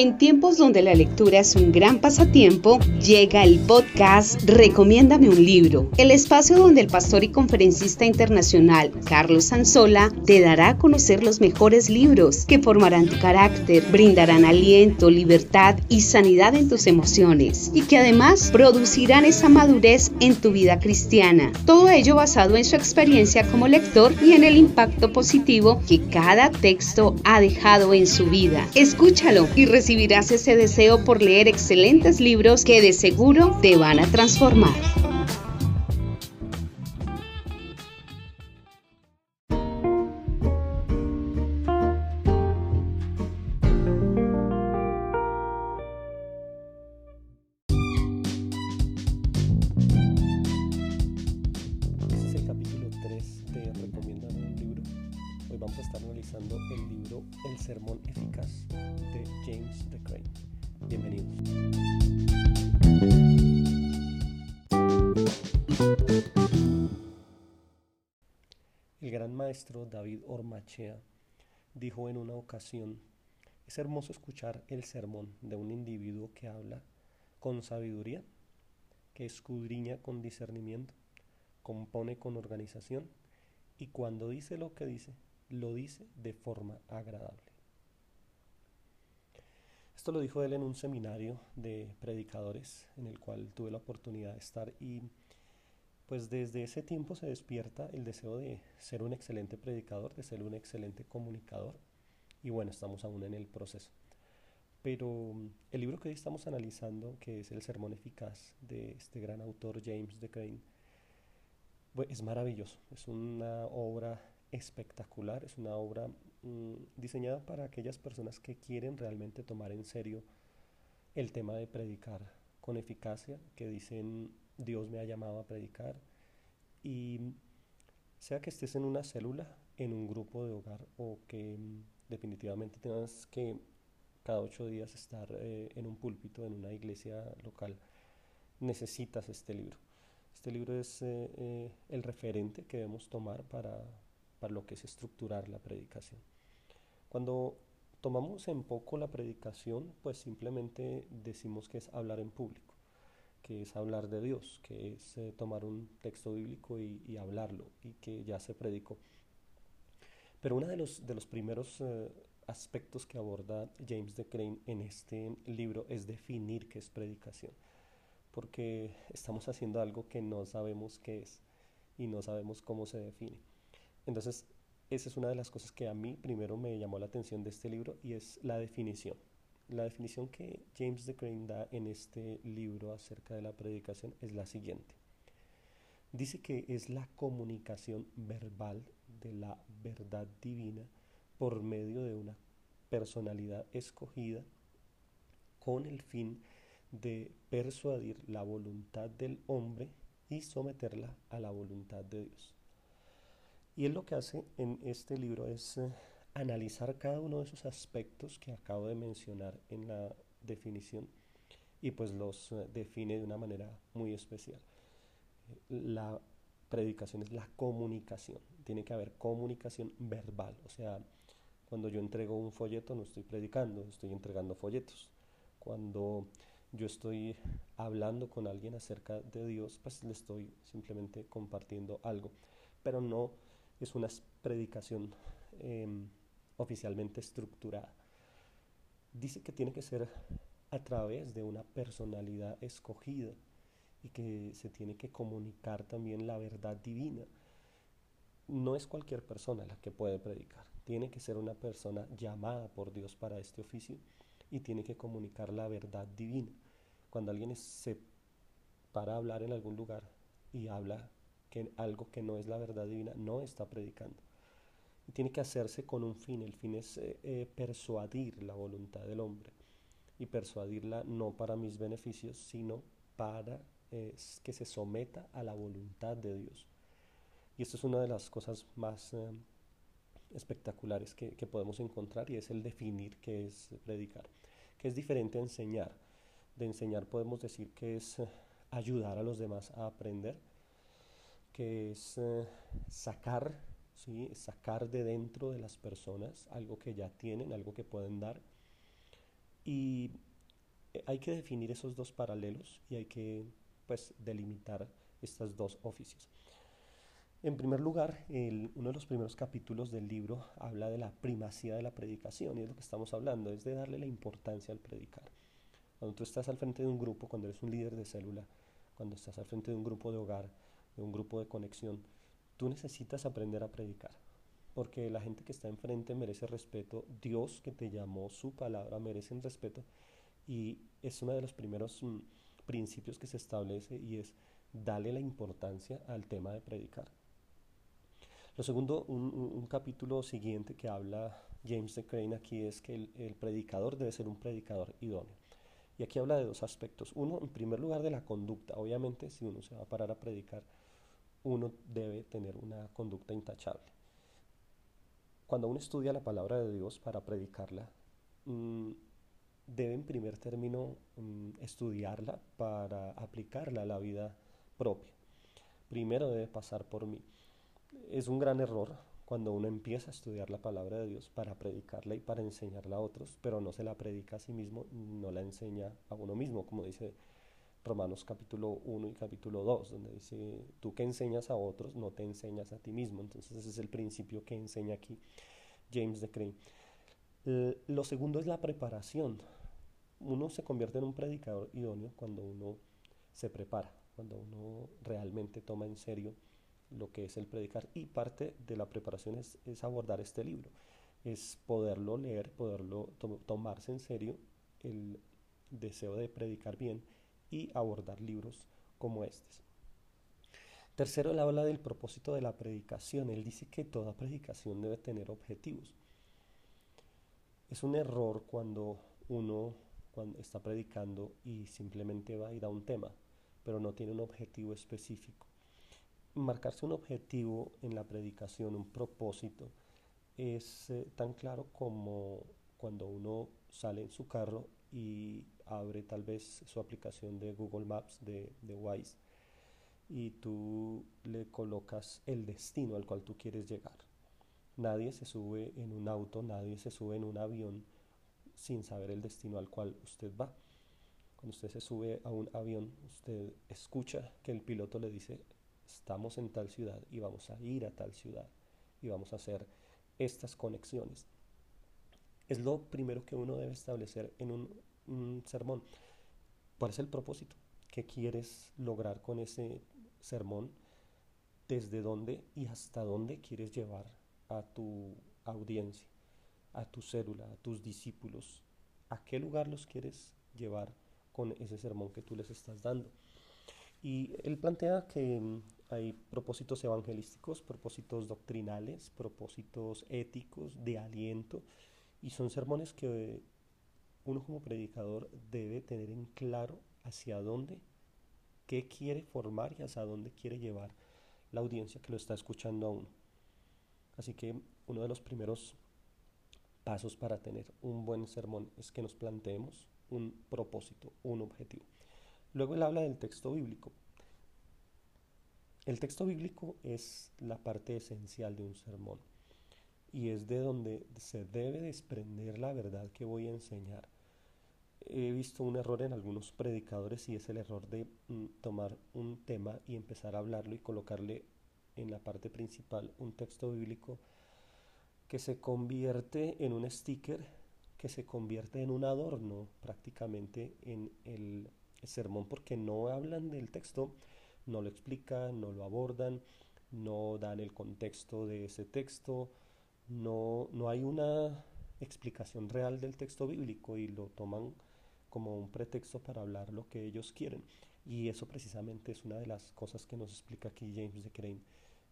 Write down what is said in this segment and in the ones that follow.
En tiempos donde la lectura es un gran pasatiempo, llega el podcast Recomiéndame un libro, el espacio donde el pastor y conferencista internacional Carlos Sanzola te dará a conocer los mejores libros que formarán tu carácter, brindarán aliento, libertad y sanidad en tus emociones y que además producirán esa madurez en tu vida cristiana. Todo ello basado en su experiencia como lector y en el impacto positivo que cada texto ha dejado en su vida. Escúchalo y recibirás ese deseo por leer excelentes libros que de seguro te van a transformar. Ormachea dijo en una ocasión, es hermoso escuchar el sermón de un individuo que habla con sabiduría, que escudriña con discernimiento, compone con organización y cuando dice lo que dice, lo dice de forma agradable. Esto lo dijo él en un seminario de predicadores en el cual tuve la oportunidad de estar y pues desde ese tiempo se despierta el deseo de ser un excelente predicador, de ser un excelente comunicador y bueno, estamos aún en el proceso. Pero el libro que hoy estamos analizando, que es El Sermón Eficaz de este gran autor James de Crane, es maravilloso, es una obra espectacular, es una obra mmm, diseñada para aquellas personas que quieren realmente tomar en serio el tema de predicar con eficacia, que dicen Dios me ha llamado a predicar y sea que estés en una célula, en un grupo de hogar o que mmm, definitivamente tengas que cada ocho días estar eh, en un púlpito, en una iglesia local, necesitas este libro. Este libro es eh, eh, el referente que debemos tomar para, para lo que es estructurar la predicación. Cuando tomamos en poco la predicación, pues simplemente decimos que es hablar en público, que es hablar de Dios, que es eh, tomar un texto bíblico y, hablarlo y que ya se predicó. Pero uno de los, de los primeros eh, aspectos que aborda James de Crane en este libro es definir qué es predicación, porque estamos haciendo algo que no sabemos qué es y no sabemos cómo se define. Entonces, esa es una de las cosas que a mí primero me llamó la atención de este libro y es la definición. La definición que James de Crane da en este libro acerca de la predicación es la siguiente. Dice que es la comunicación verbal de la verdad divina por medio de una personalidad escogida con el fin de persuadir la voluntad del hombre y someterla a la voluntad de Dios. Y él lo que hace en este libro es eh, analizar cada uno de esos aspectos que acabo de mencionar en la definición y pues los eh, define de una manera muy especial. La predicación es la comunicación, tiene que haber comunicación verbal, o sea, cuando yo entrego un folleto no estoy predicando, estoy entregando folletos. Cuando yo estoy hablando con alguien acerca de Dios, pues le estoy simplemente compartiendo algo, pero no es una predicación eh, oficialmente estructurada. Dice que tiene que ser a través de una personalidad escogida y que se tiene que comunicar también la verdad divina. No es cualquier persona la que puede predicar, tiene que ser una persona llamada por Dios para este oficio y tiene que comunicar la verdad divina. Cuando alguien se para a hablar en algún lugar y habla que algo que no es la verdad divina, no está predicando. Tiene que hacerse con un fin. El fin es eh, eh, persuadir la voluntad del hombre. Y persuadirla no para mis beneficios, sino para que se someta a la voluntad de Dios. Y esto es una de las cosas más eh, espectaculares que, que, podemos encontrar y es el definir qué es predicar, que es diferente a enseñar. De enseñar podemos decir que es ayudar a los demás a aprender, que es sacar, ¿sí? sacar de dentro de las personas algo que ya tienen, algo que pueden dar. Y eh, hay que definir esos dos paralelos y hay que pues delimitar estas dos oficios. En primer lugar, uno de los primeros capítulos del libro habla de la primacía de la predicación y es lo que estamos hablando, es de darle la importancia al predicar. Cuando tú estás al frente de un grupo, cuando eres un líder de célula, cuando estás al frente de un grupo de hogar, de un grupo de conexión, tú necesitas aprender a predicar, porque la gente que está enfrente merece respeto, Dios que te llamó, su palabra merece respeto y es uno de los primeros mm, principios que se establece y es darle la importancia al tema de predicar. Lo segundo, un, capítulo siguiente que habla James de Crane aquí es que el, predicador debe ser un predicador idóneo. Y aquí habla de dos aspectos. Uno, en primer lugar, de la conducta. Obviamente, si uno se va a parar a predicar, uno debe tener una conducta intachable. Cuando uno estudia la palabra de Dios para predicarla, mm, debe en primer término mm, estudiarla para aplicarla a la vida propia. Primero debe pasar por mí es un gran error cuando uno empieza a estudiar la palabra de Dios para predicarla y para enseñarla a otros, pero no se la predica a sí mismo, no la enseña a uno mismo, como dice Romanos capítulo 1 y capítulo 2, donde dice, tú que enseñas a otros, no te enseñas a ti mismo. Entonces ese es el principio que enseña aquí James de Crane. Lo segundo es la preparación. Uno se convierte en un predicador idóneo cuando uno se prepara, cuando uno realmente toma en serio lo que es el predicar y parte de la preparación es, abordar este libro, es poderlo leer, poderlo tomarse en serio el deseo de predicar bien y abordar libros como estos. Tercero, él habla del propósito de la predicación. Él dice que toda predicación debe tener objetivos. Es un error cuando uno está predicando y simplemente va y da un tema, pero no tiene un objetivo específico marcarse un objetivo en la predicación, un propósito, es eh, tan claro como cuando uno sale en su carro y abre tal vez su aplicación de Google Maps de, de Wise y tú le colocas el destino al cual tú quieres llegar. Nadie se sube en un auto, nadie se sube en un avión sin saber el destino al cual usted va. Cuando usted se sube a un avión, usted escucha que el piloto le dice estamos en tal ciudad y vamos a ir a tal ciudad y vamos a hacer estas conexiones. Es lo primero que uno debe establecer en un, sermón. ¿Cuál es el propósito? ¿Qué quieres lograr con ese sermón? ¿Desde dónde y hasta dónde quieres llevar a tu audiencia, a tu célula, a tus discípulos? ¿A qué lugar los quieres llevar con ese sermón que tú les estás dando? Y él plantea que mm, hay propósitos evangelísticos, propósitos doctrinales, propósitos éticos, de aliento, y son sermones que uno como predicador debe tener en claro hacia dónde, qué quiere formar y hacia dónde quiere llevar la audiencia que lo está escuchando a uno. Así que uno de los primeros pasos para tener un buen sermón es que nos planteemos un propósito, un objetivo. Luego él habla del texto bíblico. El texto bíblico es la parte esencial de un sermón y es de donde se debe desprender la verdad que voy a enseñar. He visto un error en algunos predicadores y es el error de mm, tomar un tema y empezar a hablarlo y colocarle en la parte principal un texto bíblico que se convierte en un sticker, que se convierte en un adorno prácticamente en el sermón porque no hablan del texto, no lo explican, no lo abordan, no dan el contexto de ese texto, no, no hay una explicación real del texto bíblico y lo toman como un pretexto para hablar lo que ellos quieren. Y eso precisamente es una de las cosas que nos explica aquí James de Crane,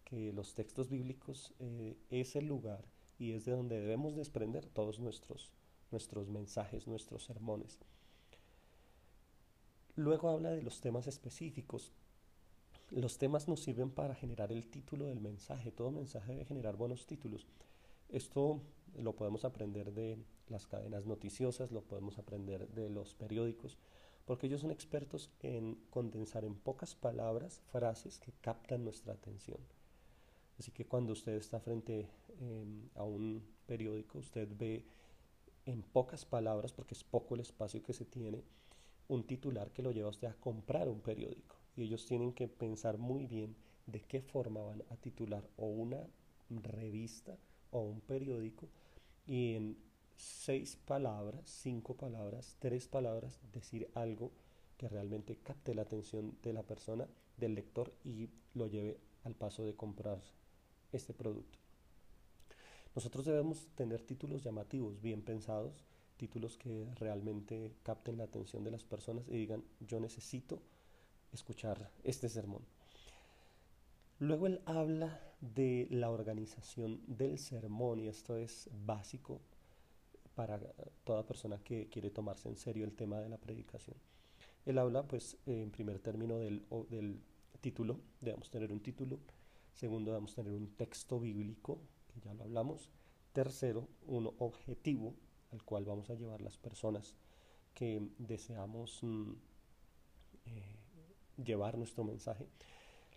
que los textos bíblicos eh, es el lugar y es de donde debemos desprender todos nuestros, nuestros mensajes, nuestros sermones. Luego habla de los temas específicos. Los temas nos sirven para generar el título del mensaje. Todo mensaje debe generar buenos títulos. Esto lo podemos aprender de las cadenas noticiosas, lo podemos aprender de los periódicos, porque ellos son expertos en condensar en pocas palabras frases que captan nuestra atención. Así que cuando usted está frente em, a un periódico, usted ve en pocas palabras, porque es poco el espacio que se tiene, un titular que lo lleva usted a comprar un periódico. Y ellos tienen que pensar muy bien de qué forma van a titular o una revista o un periódico y seis palabras, cinco palabras, tres palabras, decir algo que realmente capte la atención de la persona, del lector y lo lleve al paso de comprar este producto. Nosotros debemos tener títulos llamativos, bien pensados, títulos que realmente capten la atención de las personas y digan, yo necesito escuchar este sermón. Luego él habla de la organización del sermón y esto es básico para toda persona que quiere tomarse en serio el tema de la predicación. Él habla, pues, en primer término del, del título, debemos tener un título. Segundo, debemos tener un texto bíblico, que ya lo hablamos. Tercero, un objetivo al cual vamos a llevar las personas que deseamos mm, eh, llevar nuestro mensaje.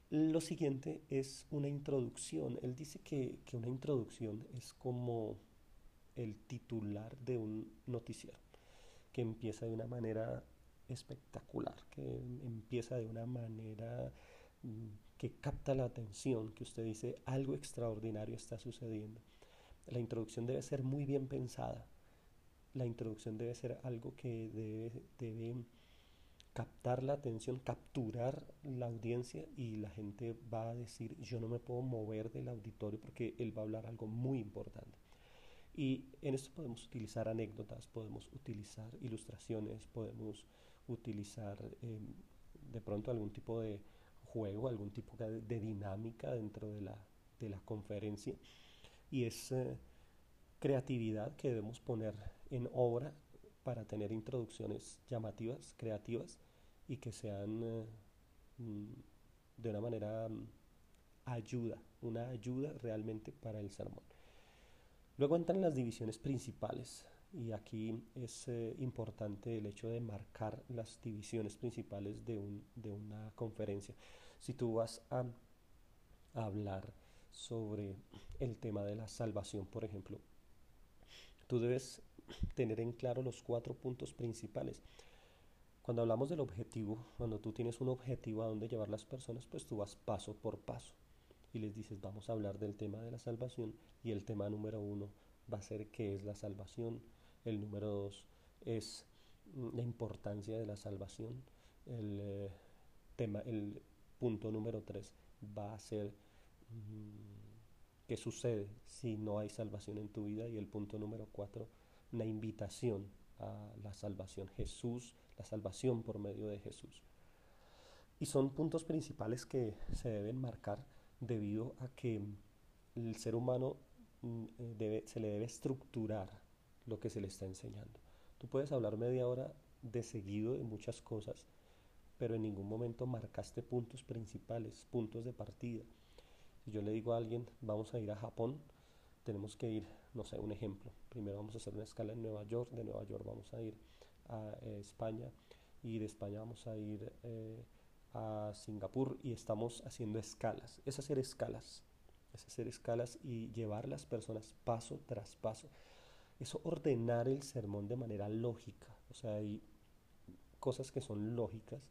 Lo siguiente es una introducción. Él dice que, que una introducción es como el titular de un noticiero, que empieza de una manera espectacular, que empieza de una manera mm, que capta la atención, que usted dice algo extraordinario está sucediendo. La introducción debe ser muy bien pensada. La introducción debe ser algo que debe, debe captar la atención, capturar la audiencia y la gente va a decir, yo no me puedo mover del auditorio porque él va a hablar algo muy importante. Y en esto podemos utilizar anécdotas, podemos utilizar ilustraciones, podemos utilizar em, de pronto algún tipo de juego, algún tipo de, dinámica dentro de la, de la conferencia. Y es eh, creatividad que debemos poner en obra para tener introducciones llamativas, creativas y que sean eh, mm, de una manera mm, ayuda, una ayuda realmente para el sermón. Luego entran las divisiones principales y aquí es eh, importante el hecho de marcar las divisiones principales de, un, de una conferencia. Si tú vas a, a hablar sobre el tema de la salvación, por ejemplo, tú debes tener en claro los cuatro puntos principales. Cuando hablamos del objetivo, cuando tú tienes un objetivo a donde llevar las personas, pues tú vas paso por paso y les dices, vamos a hablar del tema de la salvación y el tema número uno va a ser qué es la salvación, el número dos es mm, la importancia de la salvación, el eh, tema, el punto número tres va a ser mm, qué sucede si no hay salvación en tu vida y el punto número cuatro una invitación a la salvación. Jesús, la salvación por medio de Jesús. Y son puntos principales que se deben marcar debido a que el ser humano mm, eh, se le debe estructurar lo que se le está enseñando. Tú puedes hablar media hora de seguido de muchas cosas, pero en ningún momento marcaste puntos principales, puntos de partida. Si yo le digo a alguien, vamos a ir a Japón, tenemos que ir, no sé, un ejemplo. Primero vamos a hacer una escala en Nueva York, de Nueva York vamos a ir a eh, España y de España vamos a ir eh, a Singapur y estamos haciendo escalas. Es hacer escalas, es hacer escalas y llevar las personas paso tras paso. Eso ordenar el sermón de manera lógica. O sea, hay cosas que son lógicas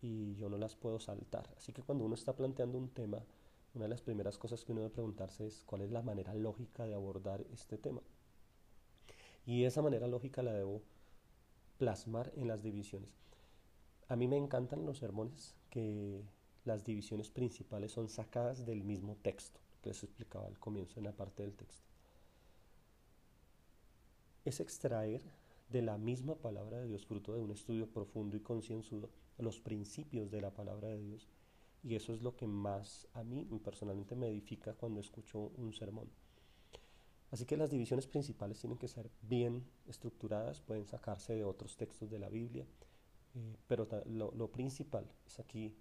y yo no las puedo saltar. Así que cuando uno está planteando un tema, una de las primeras cosas que uno debe preguntarse es cuál es la manera lógica de abordar este tema. Y esa manera lógica la debo plasmar en las divisiones. A mí me encantan los sermones que las divisiones principales son sacadas del mismo texto, que les explicaba al comienzo en la parte del texto. Es extraer de la misma palabra de Dios, fruto de un estudio profundo y concienzudo, los principios de la palabra de Dios y eso es lo que más a mí personalmente me edifica cuando escucho un sermón. Así que las divisiones principales tienen que ser bien estructuradas, pueden sacarse de otros textos de la Biblia, eh, pero lo, principal es aquí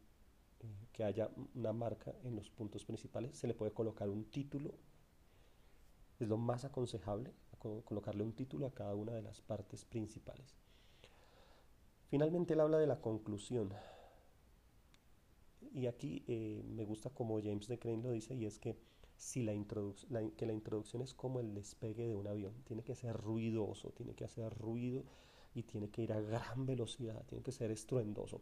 eh, que haya una marca en los puntos principales, se le puede colocar un título, es lo más aconsejable, colocarle un título a cada una de las partes principales. Finalmente él habla de la conclusión. Y aquí eh, me gusta como James de lo dice, y es que si la, que la introducción es como el despegue de un avión. Tiene que ser ruidoso, tiene que hacer ruido y tiene que ir a gran velocidad, tiene que ser estruendoso,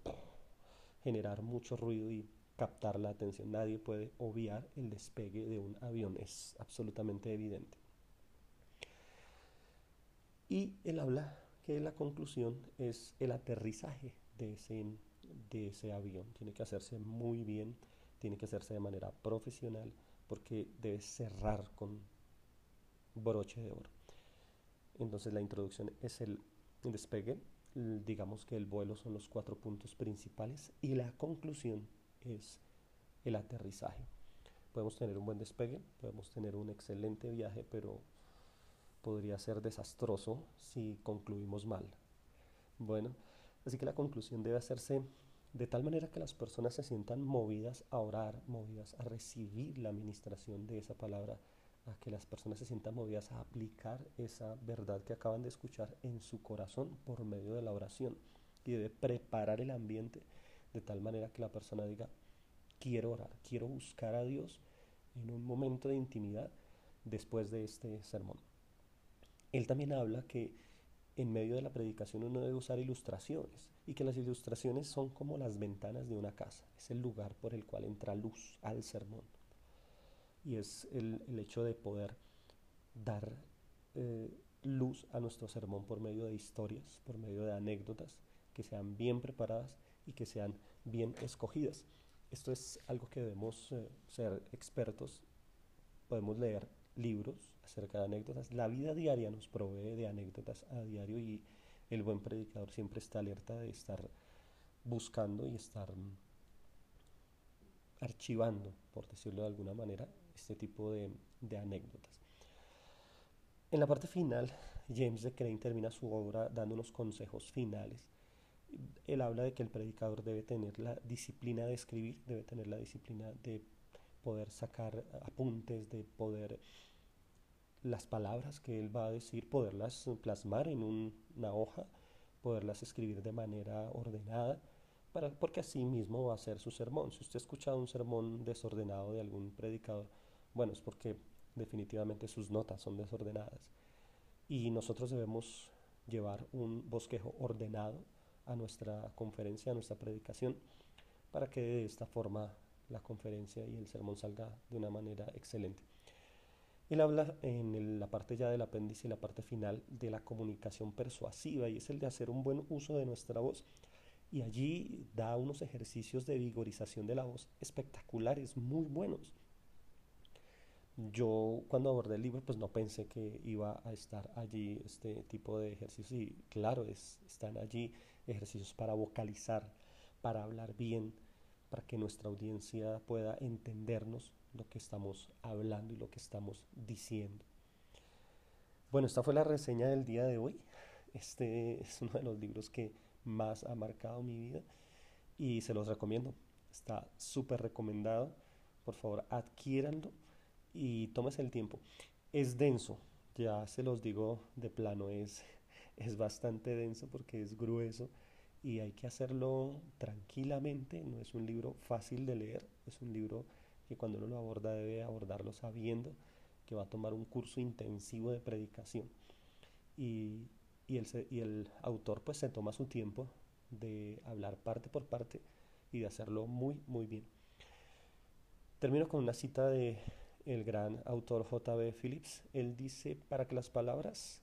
generar mucho ruido y captar la atención. Nadie puede obviar el despegue de un avión, es absolutamente evidente. Y él habla que la conclusión es el aterrizaje de ese, de ese avión. Tiene que hacerse muy bien, tiene que hacerse de manera profesional porque debe cerrar con broche de oro. Entonces la introducción es el despegue, digamos que el vuelo son los cuatro puntos principales y la conclusión es el aterrizaje. Podemos tener un buen despegue, podemos tener un excelente viaje, pero podría ser desastroso si concluimos mal. Bueno, así que la conclusión debe hacerse de tal manera que las personas se sientan movidas a orar, movidas a recibir la administración de esa palabra, a que las personas se sientan movidas a aplicar esa verdad que acaban de escuchar en su corazón por medio de la oración. Y debe preparar el ambiente de tal manera que la persona diga, quiero orar, quiero buscar a Dios en un momento de intimidad después de este sermón. Él también habla que en medio de la predicación uno debe usar ilustraciones y que las ilustraciones son como las ventanas de una casa, es el lugar por el cual entra luz al sermón. Y es el, hecho de poder dar eh, luz a nuestro sermón por medio de historias, por medio de anécdotas que sean bien preparadas y que sean bien escogidas. Esto es algo que debemos eh, ser expertos. Podemos leer libros acerca de anécdotas. La vida diaria nos provee de anécdotas a diario y el buen predicador siempre está alerta de estar buscando y estar mm, archivando, por decirlo de alguna manera, este tipo de, de anécdotas. En la parte final, James de Crane termina su obra dando unos consejos finales. Él habla de que el predicador debe tener la disciplina de escribir, debe tener la disciplina de poder sacar apuntes, de poder las palabras que él va a decir, poderlas plasmar en una hoja, poderlas escribir de manera ordenada, para, porque así mismo va a ser su sermón. Si usted ha escuchado un sermón desordenado de algún predicador, bueno, es porque definitivamente sus notas son desordenadas. Y nosotros debemos llevar un bosquejo ordenado a nuestra conferencia, a nuestra predicación, para que de esta forma la conferencia y el sermón salga de una manera excelente. Él habla en la parte ya del apéndice y la parte final de la comunicación persuasiva y es el de hacer un buen uso de nuestra voz. Y allí da unos ejercicios de vigorización de la voz espectaculares, muy buenos. Yo cuando abordé el libro pues no pensé que iba a estar allí este tipo de ejercicios y claro, es, están allí ejercicios para vocalizar, para hablar bien, para que nuestra audiencia pueda entendernos lo que estamos hablando y lo que estamos diciendo. Bueno, esta fue la reseña del día de hoy. Este es uno de los libros que más ha marcado mi vida y se los recomiendo. Está súper recomendado. Por favor, adquiéranlo y tómese el tiempo. Es denso, ya se los digo de plano, es, es bastante denso porque es grueso y hay que hacerlo tranquilamente. No es un libro fácil de leer, es un libro que cuando uno lo aborda debe abordarlo sabiendo que va a tomar un curso intensivo de predicación. Y, y, el, y el autor pues se toma su tiempo de hablar parte por parte y de hacerlo muy, muy bien. Termino con una cita de el gran autor J.B. Phillips. Él dice, para que las palabras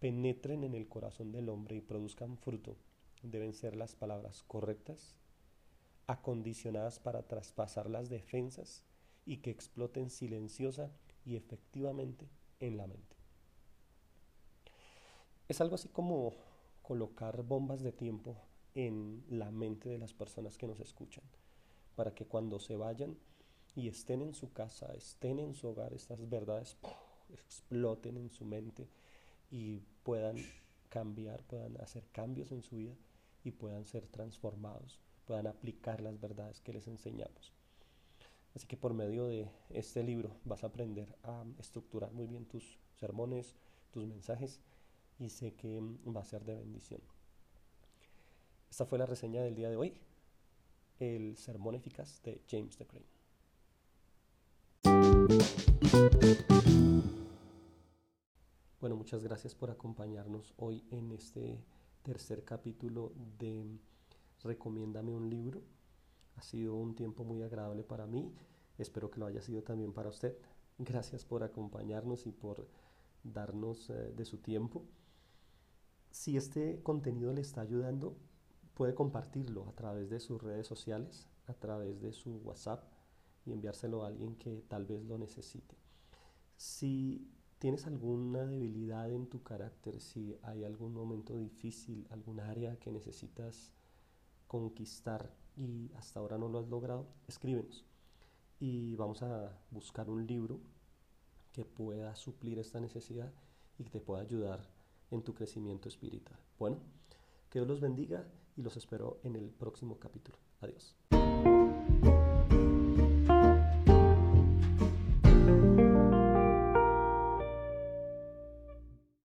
penetren en el corazón del hombre y produzcan fruto, deben ser las palabras correctas, acondicionadas para traspasar las defensas y que exploten silenciosa y efectivamente en la mente. Es algo así como colocar bombas de tiempo en la mente de las personas que nos escuchan, para que cuando se vayan y estén en su casa, estén en su hogar, estas verdades exploten en su mente y puedan cambiar, puedan hacer cambios en su vida y puedan ser transformados puedan aplicar las verdades que les enseñamos. Así que por medio de este libro vas a aprender a estructurar muy bien tus sermones, tus mensajes y sé que va a ser de bendición. Esta fue la reseña del día de hoy, el sermón eficaz de James de Crane. Bueno, muchas gracias por acompañarnos hoy en este tercer capítulo de Recomiéndame un libro. Ha sido un tiempo muy agradable para mí. Espero que lo haya sido también para usted. Gracias por acompañarnos y por darnos eh, de su tiempo. Si este contenido le está ayudando, puede compartirlo a través de sus redes sociales, a través de su WhatsApp y enviárselo a alguien que tal vez lo necesite. Si tienes alguna debilidad en tu carácter, si hay algún momento difícil, algún área que necesitas conquistar y hasta ahora no lo has logrado, escríbenos y vamos a buscar un libro que pueda suplir esta necesidad y que te pueda ayudar en tu crecimiento espiritual. Bueno, que Dios los bendiga y los espero en el próximo capítulo. Adiós.